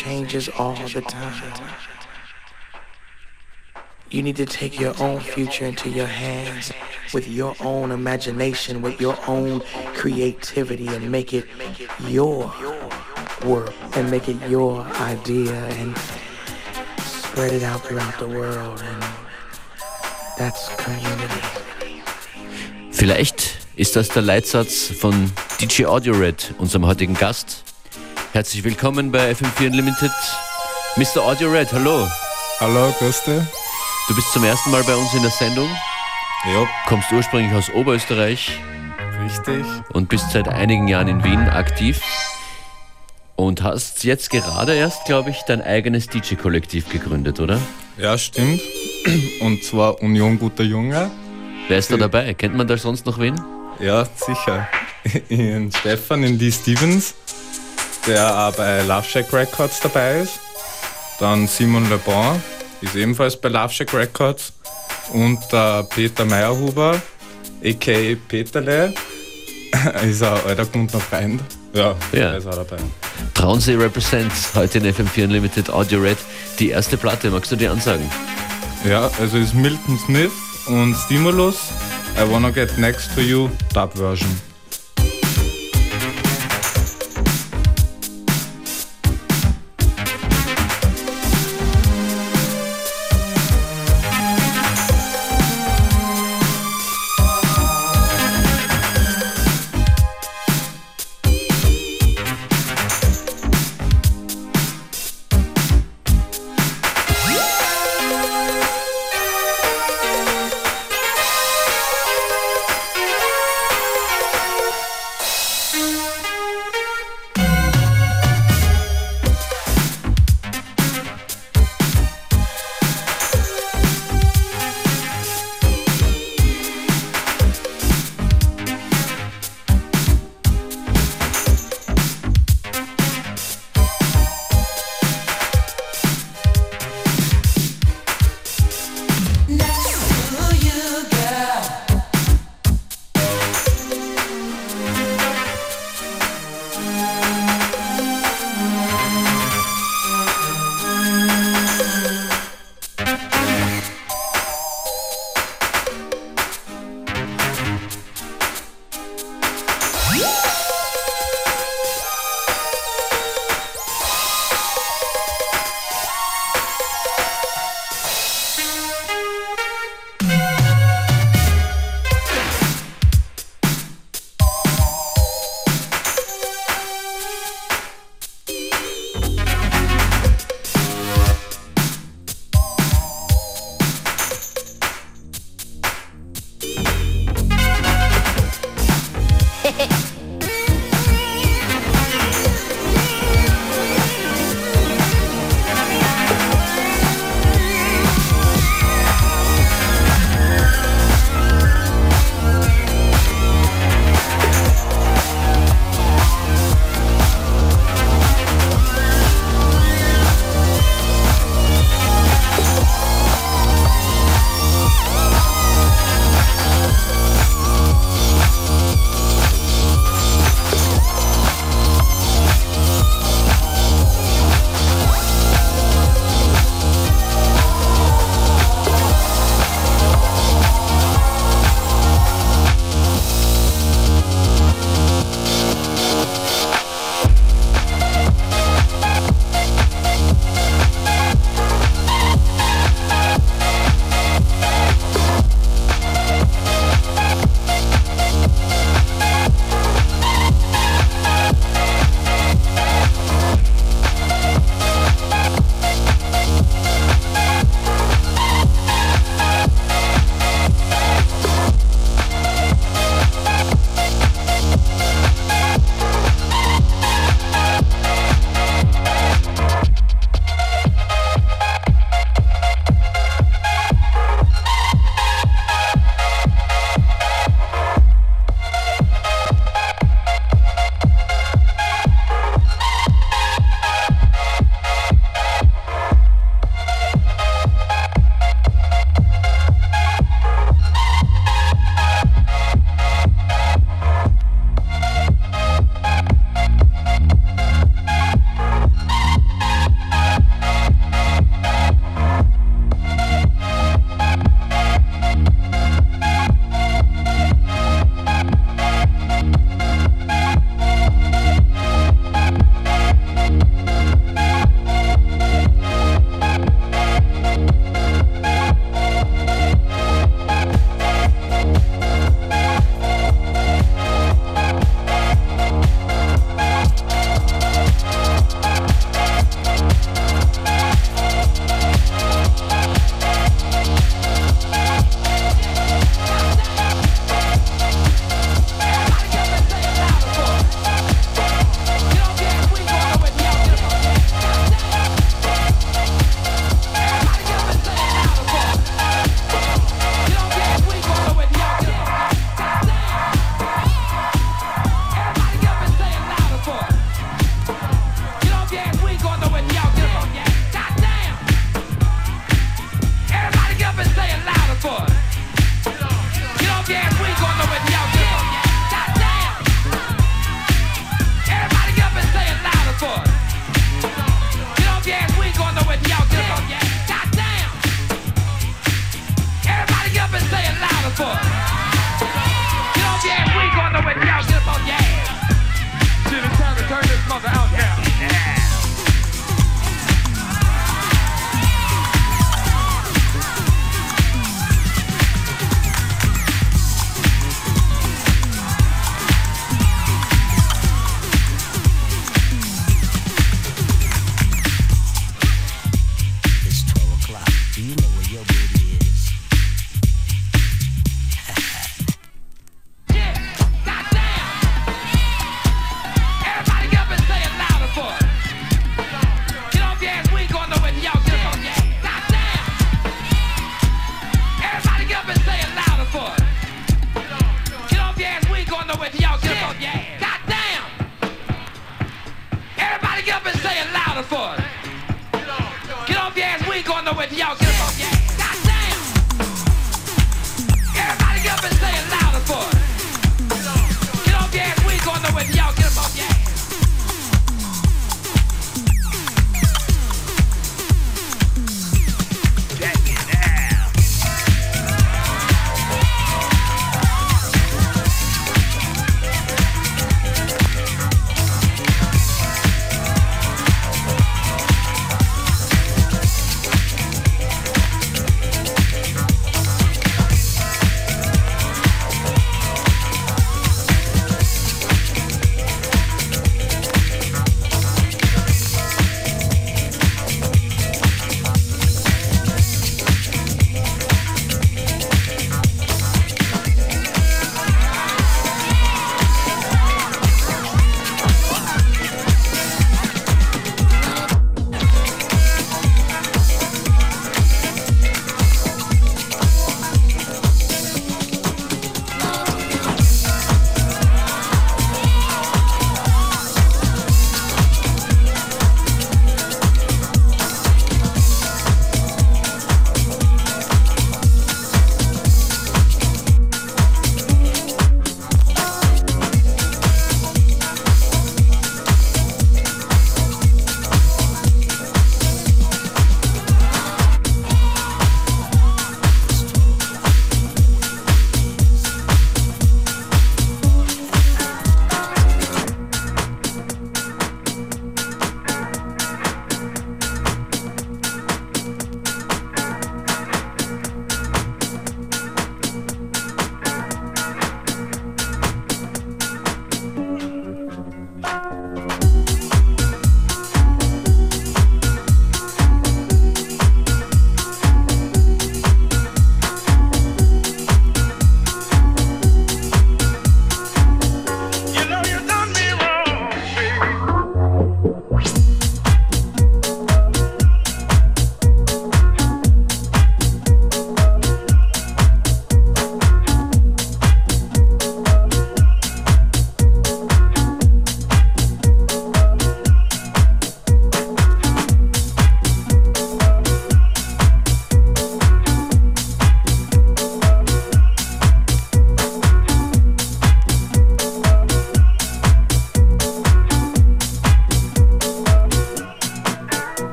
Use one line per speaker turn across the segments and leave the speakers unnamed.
changes all the time. You need to take your own future into your hands with your own imagination, with your own creativity and make it your work and make it your idea and spread it out throughout the world and that's community.
Vielleicht ist das der Leitsatz von DJ Audio Red, unserem heutigen Gast. Herzlich willkommen bei FM4 Unlimited. Mr. Audio Red, hallo.
Hallo, grüß dich.
Du bist zum ersten Mal bei uns in der Sendung.
Ja.
Kommst ursprünglich aus Oberösterreich.
Richtig.
Und bist seit einigen Jahren in Wien aktiv. Und hast jetzt gerade erst, glaube ich, dein eigenes DJ-Kollektiv gegründet, oder?
Ja, stimmt. Und zwar Union Guter Junge.
Wer ist da dabei? Kennt man da sonst noch wen?
Ja, sicher. In Stefan, in Lee Stevens, der auch bei Love Shack Records dabei ist. Dann Simon Le Bon, ist ebenfalls bei Love Shack Records. Und der Peter Meyerhuber, a.k.a. Peterle, ist ein alter guter Freund. Ja,
Ja.
der ist auch dabei.
Traunsee Represents, heute in FM4 Unlimited Audio Red, die erste Platte. Magst du dir ansagen?
Ja, also ist Milton Smith und Stimulus. I wanna get next to you, Dub Version.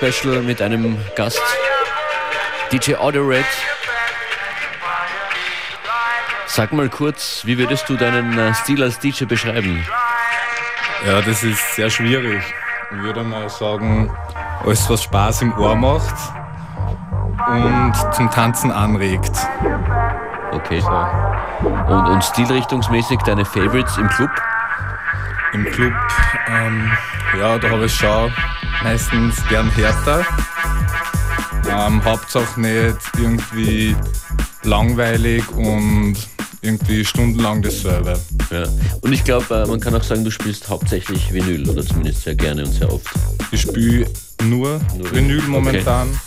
Special mit einem Gast, DJ Odoret. Sag mal kurz, wie würdest du deinen äh, Stil als DJ beschreiben?
Ja, das ist sehr schwierig. Ich würde mal sagen, alles was Spaß im Ohr macht und zum Tanzen anregt.
Okay. So. Und, und stilrichtungsmäßig deine Favorites im Club?
im Club, ähm, ja, da habe ich schon meistens gern härter. Ähm, Hauptsache nicht irgendwie langweilig und irgendwie stundenlang dasselbe.
Ja. Und ich glaube, äh, man kann auch sagen, du spielst hauptsächlich Vinyl oder zumindest sehr gerne und sehr oft.
Ich spiele nur,
nur,
Vinyl
okay.
momentan.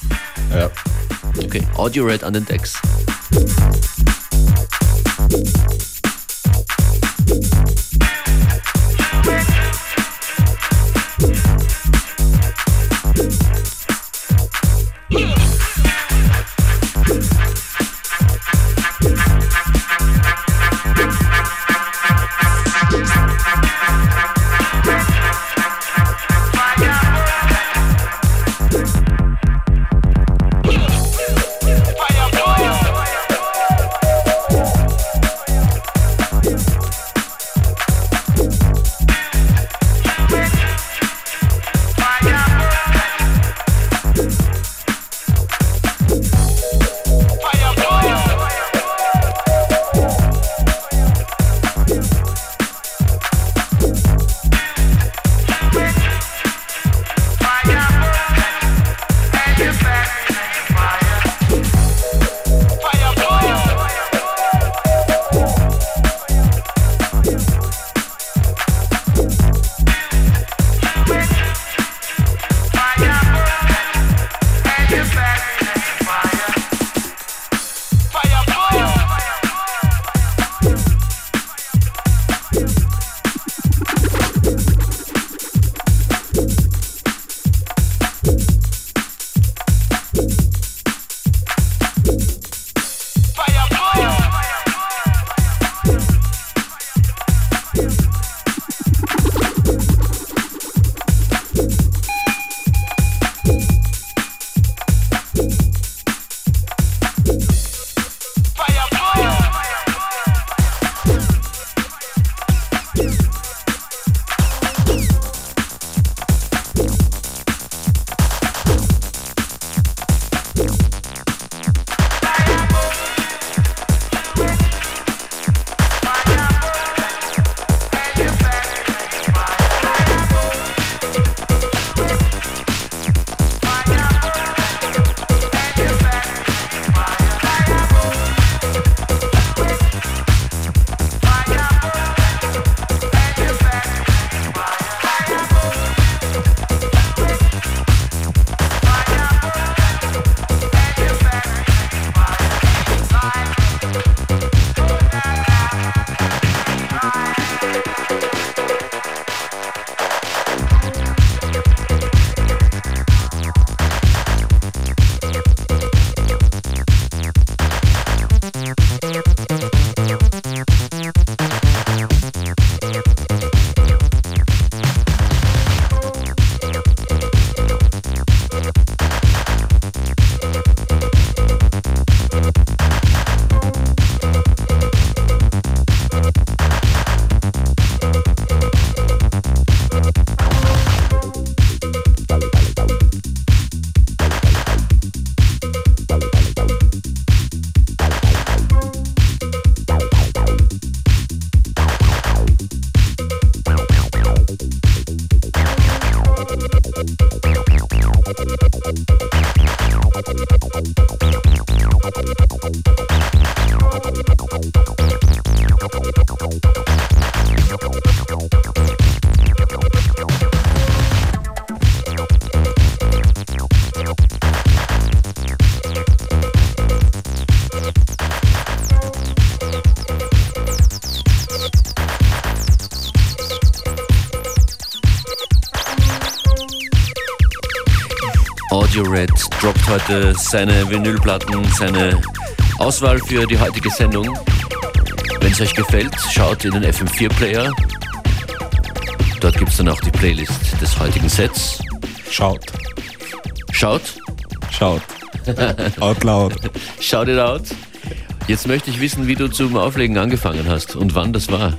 Ja.
Okay, Audio Red an den Decks. Droppt heute seine Vinylplatten, seine Auswahl für die heutige Sendung. Wenn es euch gefällt, schaut in den FM4-Player. Dort gibt es dann auch die Playlist des heutigen Sets.
Schaut,
Schaut,
schaut. Out loud.
schaut it out. Jetzt möchte ich wissen, wie du zum Auflegen angefangen hast und wann das war.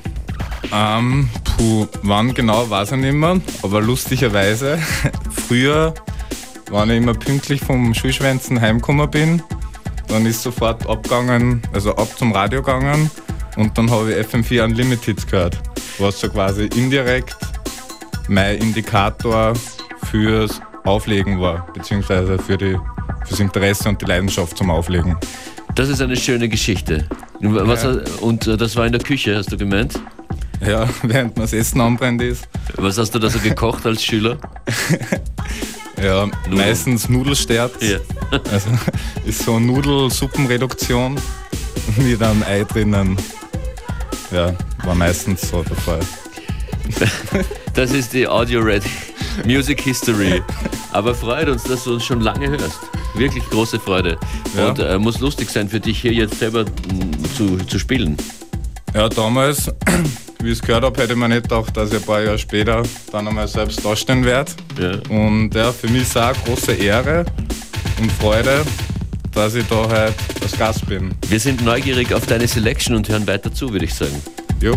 Ähm, puh, wann genau, weiß ich nicht mehr. Aber lustigerweise, früher, wenn ich immer pünktlich vom Schulschwänzen heimgekommen bin, dann ist sofort abgegangen, also ab zum Radio gegangen und dann habe ich FM4 Unlimited gehört, was so quasi indirekt mein Indikator fürs Auflegen war, beziehungsweise für die, fürs Interesse und die Leidenschaft zum Auflegen.
Das ist eine schöne Geschichte. Was,
Ja.
Und äh, das war in der Küche, hast du gemeint?
Ja, während man das Essen anbrennt ist.
Was hast du da so gekocht als Schüler?
Ja, meistens Nudelsterz.
Ja.
Also ist so eine Nudelsuppenreduktion mit einem Ei drinnen. Ja, war meistens so der Fall.
Das ist die Audio Red Music History. Aber freut uns, dass du uns schon lange hörst. Wirklich große Freude.
Ja.
Und äh, muss lustig sein für dich hier jetzt selber mh, zu, zu spielen.
Ja, damals, wie ich es gehört habe, hätte man nicht gedacht, dass ich ein paar Jahre später dann einmal selbst dastehen werde.
Ja.
Und ja, für mich ist es auch eine große Ehre und Freude, dass ich da heute als Gast bin.
Wir sind neugierig auf deine Selection und hören weiter zu, würde ich sagen.
Jo.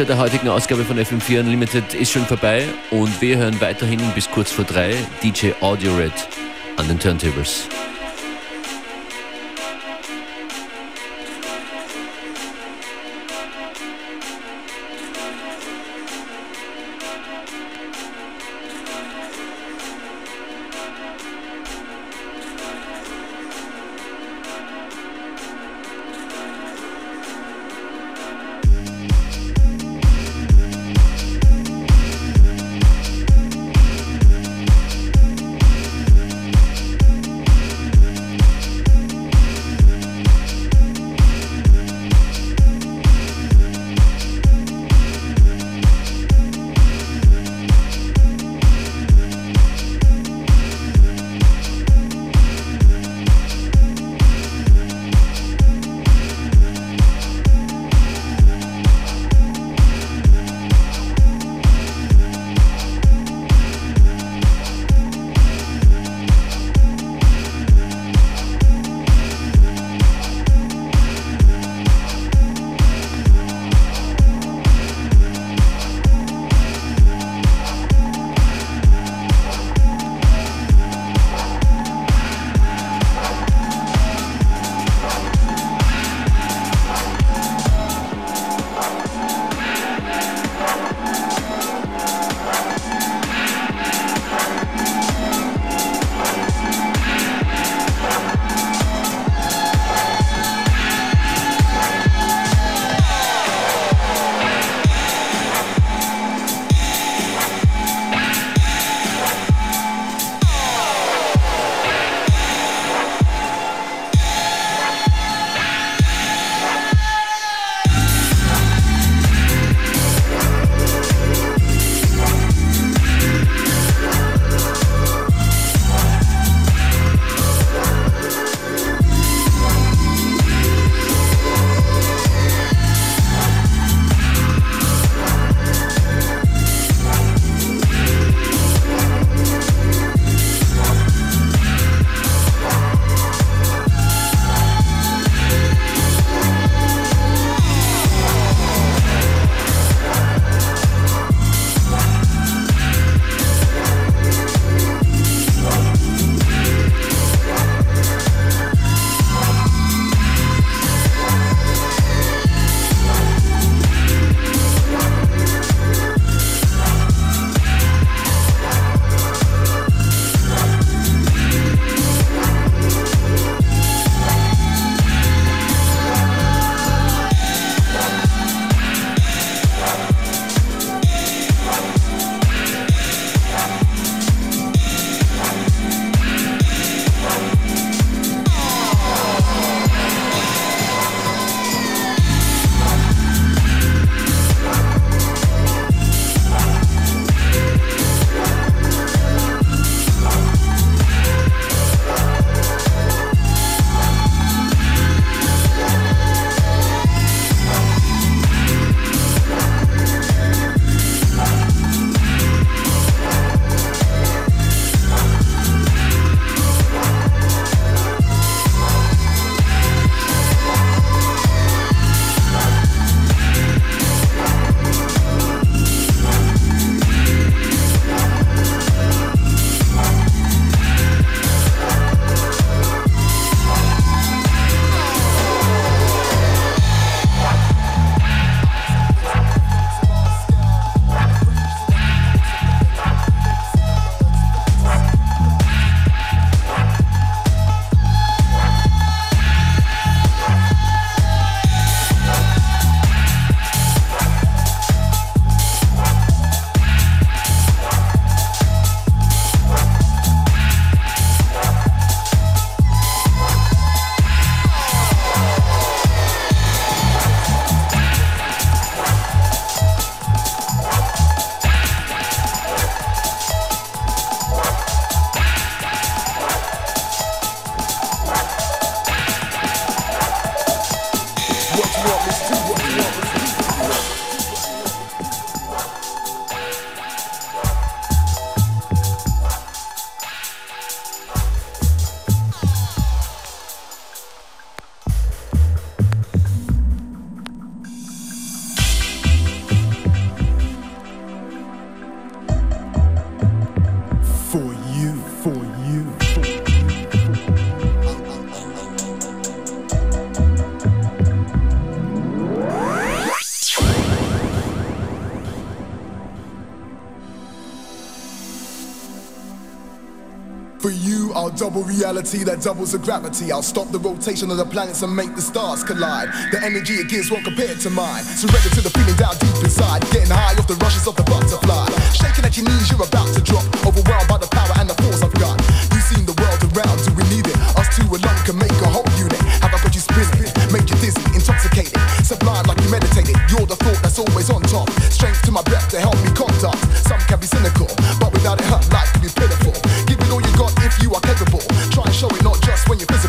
Hälfte der heutigen Ausgabe von FM4 Unlimited ist schon vorbei und wir hören weiterhin bis kurz vor drei DJ Audio Red an den Turntables.
reality that doubles the gravity. I'll stop the rotation of the planets and make the stars collide. The energy it gives won't compare to mine. Surrender to the feeling down deep inside. Getting high off the rushes of the butterfly. Shaking at your knees, you're about to drop. Overwhelmed by the power and the when you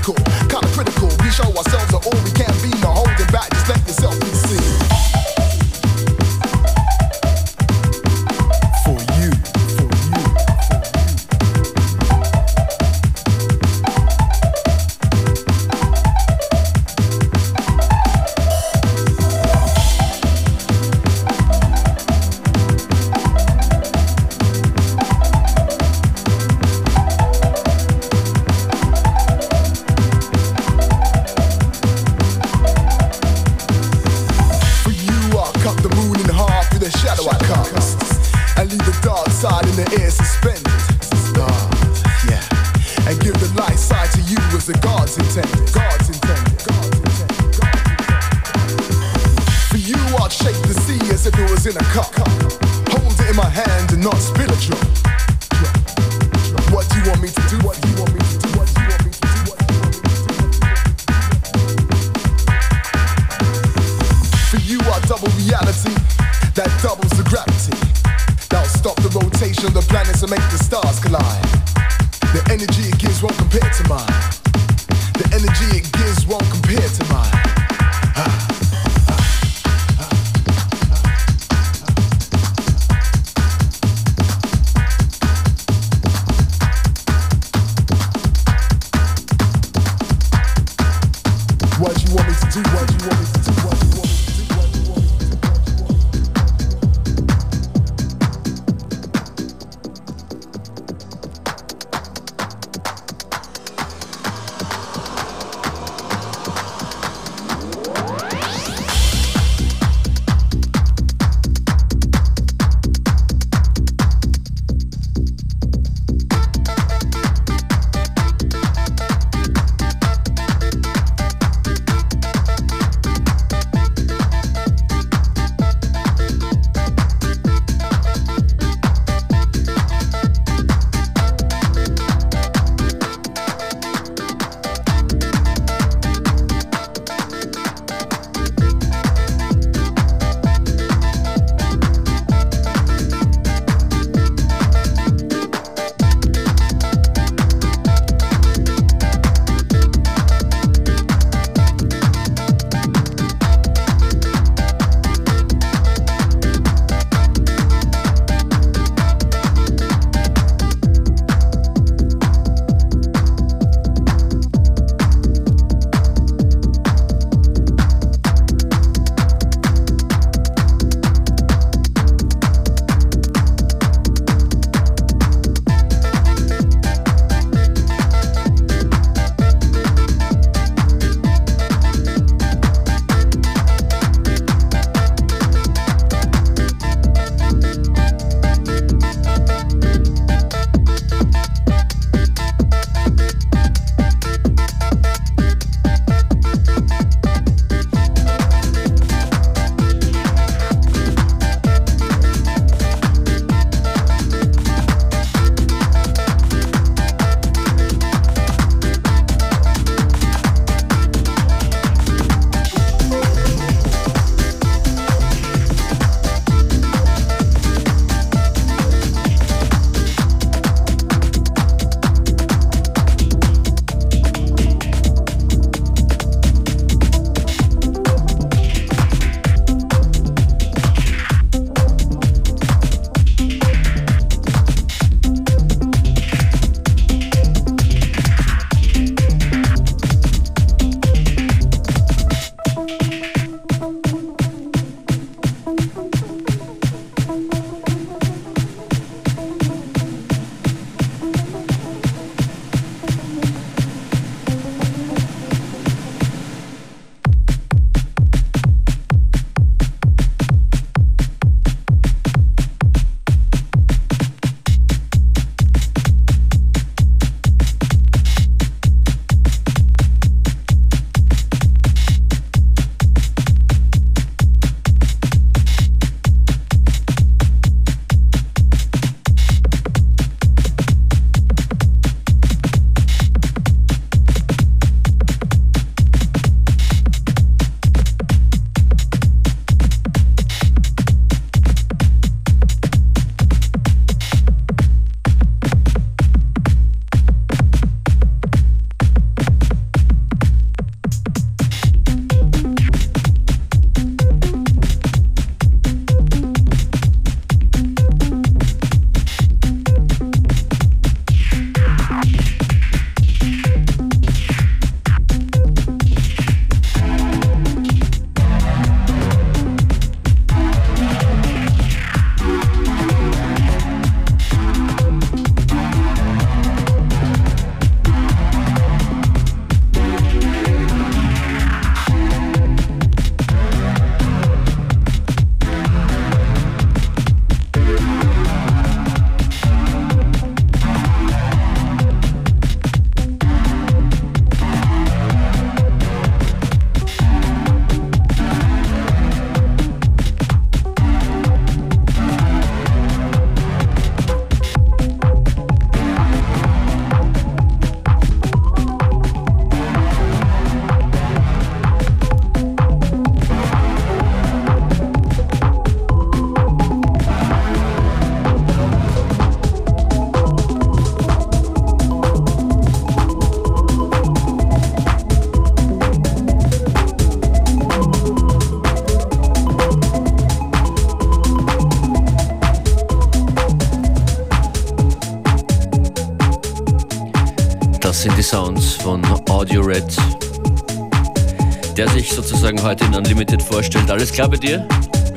Alles klar bei dir?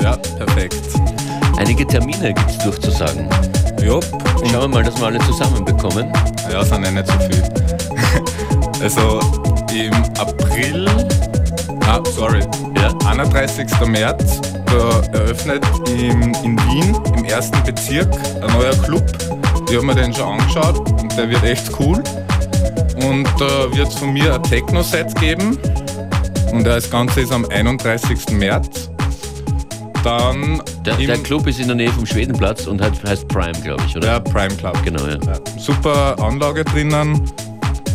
Ja, perfekt.
Einige Termine gibt es durchzusagen.
Jupp.
Schauen wir mal, dass wir alle zusammenbekommen.
Ja, sind ja nicht so viel. also im April, ah, sorry,
Ja?
31. März, eröffnet im, in Wien im ersten Bezirk ein neuer Club. Ich habe mir den schon angeschaut und der wird echt cool. Und da wird es von mir ein Techno-Set geben. Und das Ganze ist am 31. März. Dann
Der, der Club ist in der Nähe vom Schwedenplatz und heißt, heißt Prime, glaube ich, oder?
der Prime Club.
Genau, ja.
Ja, super Anlage drinnen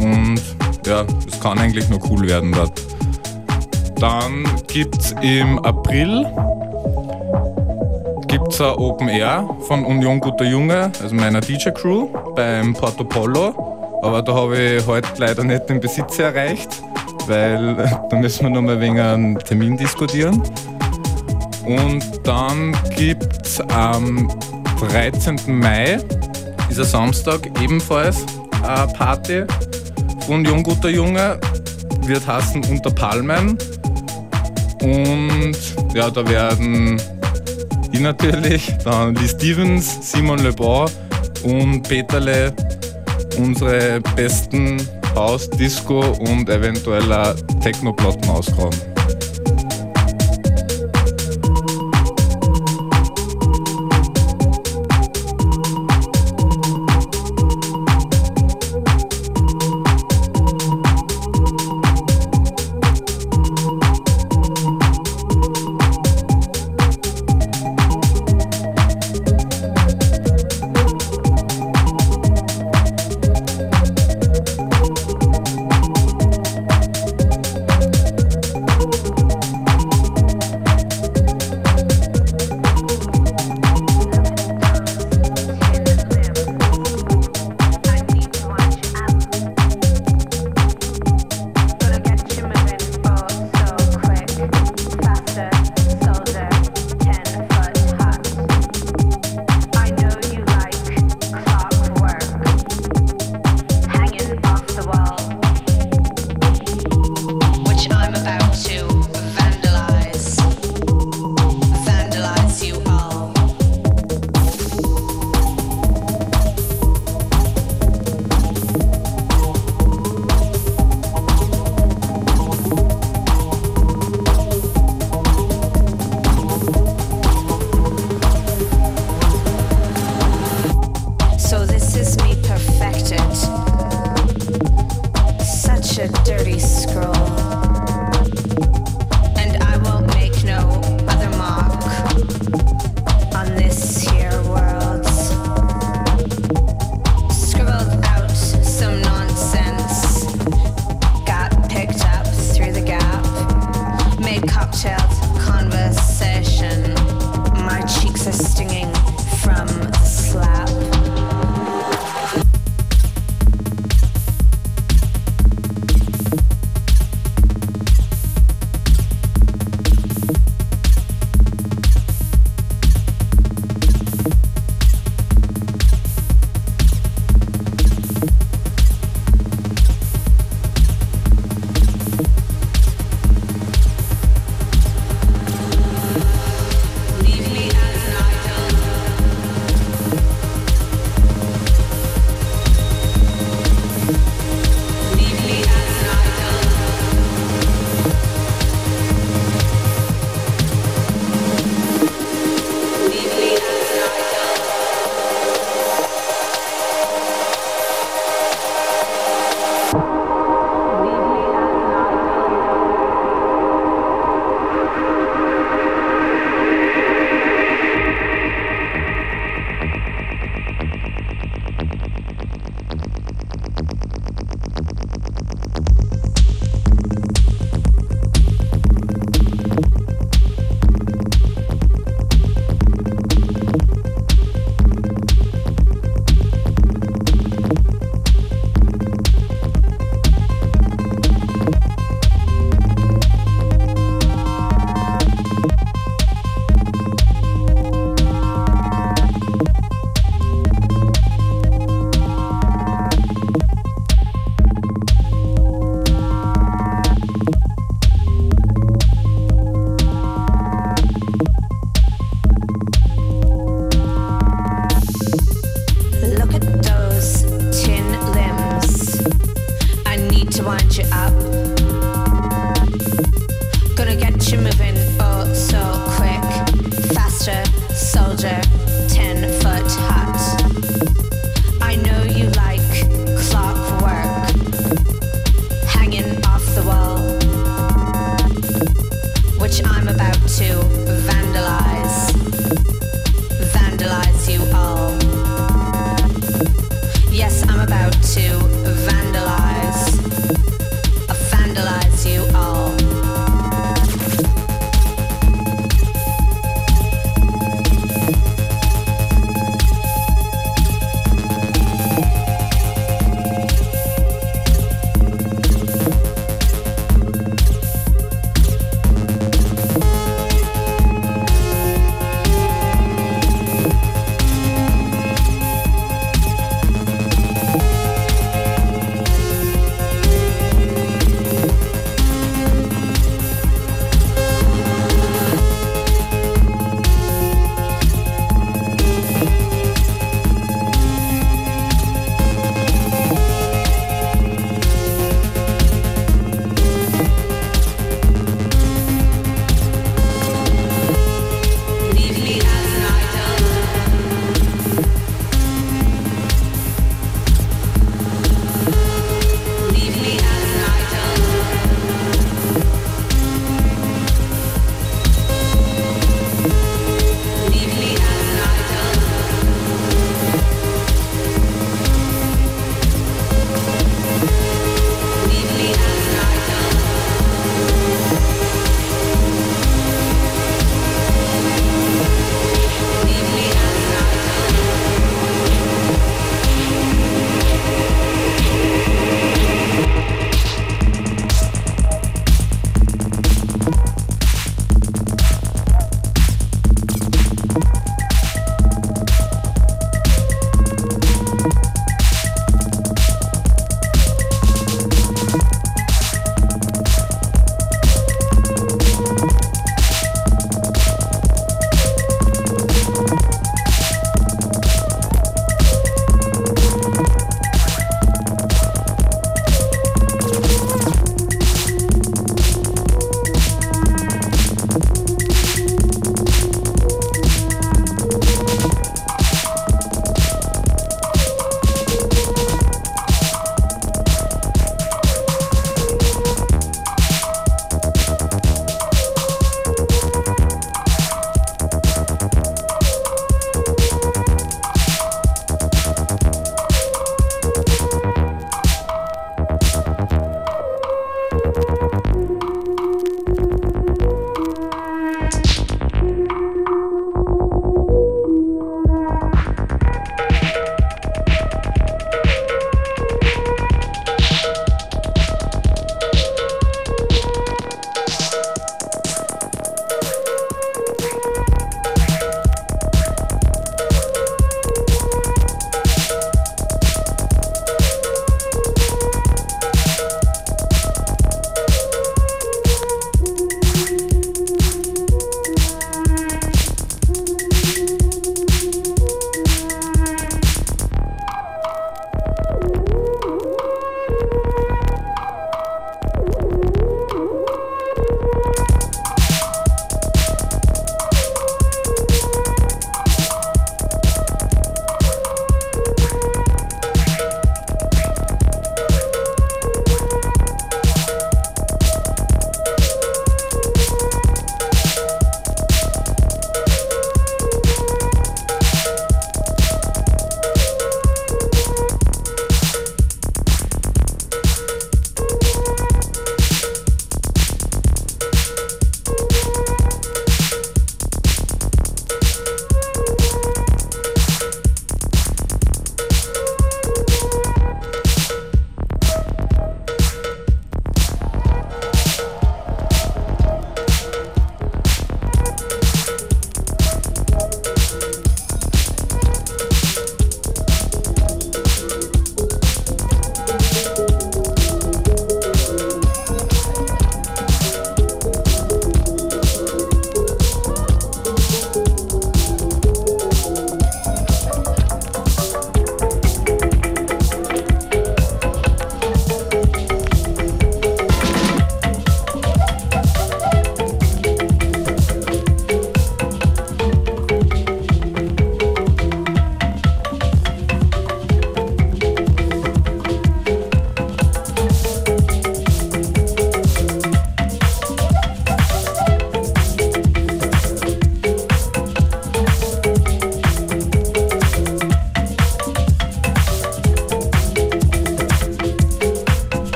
und ja, es kann eigentlich nur cool werden dort. Dann gibt es im April gibt's ein Open Air von Union Guter Junge, also meiner DJ-Crew beim Porto Polo. Aber da habe ich heute leider nicht den Besitzer erreicht, weil da müssen wir noch mal wegen einen Termin diskutieren. Und dann gibt es am 13. Mai, ein Samstag, ebenfalls eine Party von Jung Guter Junge, wird heißen Unter Palmen. Und ja, da werden ich natürlich, dann Lee Stevens, Simon Le Bon und Peterle unsere besten House, Disco und eventuell auch Techno-Platten ausgraben.
have to vandalize.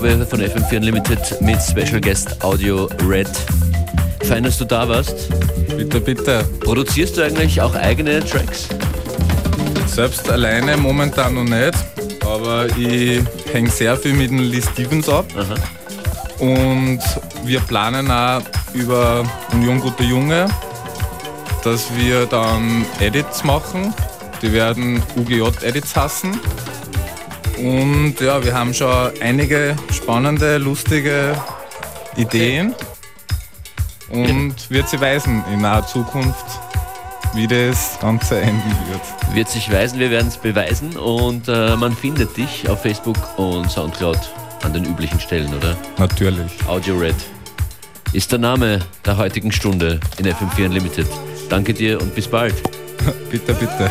Ausgabe von FM4 Unlimited mit Special Guest Audio Red. Fein, dass du da warst.
Bitte, bitte.
Produzierst du eigentlich auch eigene Tracks?
Selbst alleine momentan noch nicht, aber ich hänge sehr viel mit dem Lee Stevens ab.
Aha.
Und wir planen auch über Union Gute Junge, dass wir dann Edits machen. Die werden UGJ-Edits hassen. Und ja, wir haben schon einige spannende, lustige Ideen. Und wird sie weisen in naher Zukunft, wie das Ganze enden wird.
Wird sich weisen, wir werden es beweisen und äh, man findet dich auf Facebook und Soundcloud an den üblichen Stellen, oder?
Natürlich.
Audio Red ist der Name der heutigen Stunde in FM4 Unlimited. Danke dir und bis bald.
bitte, bitte.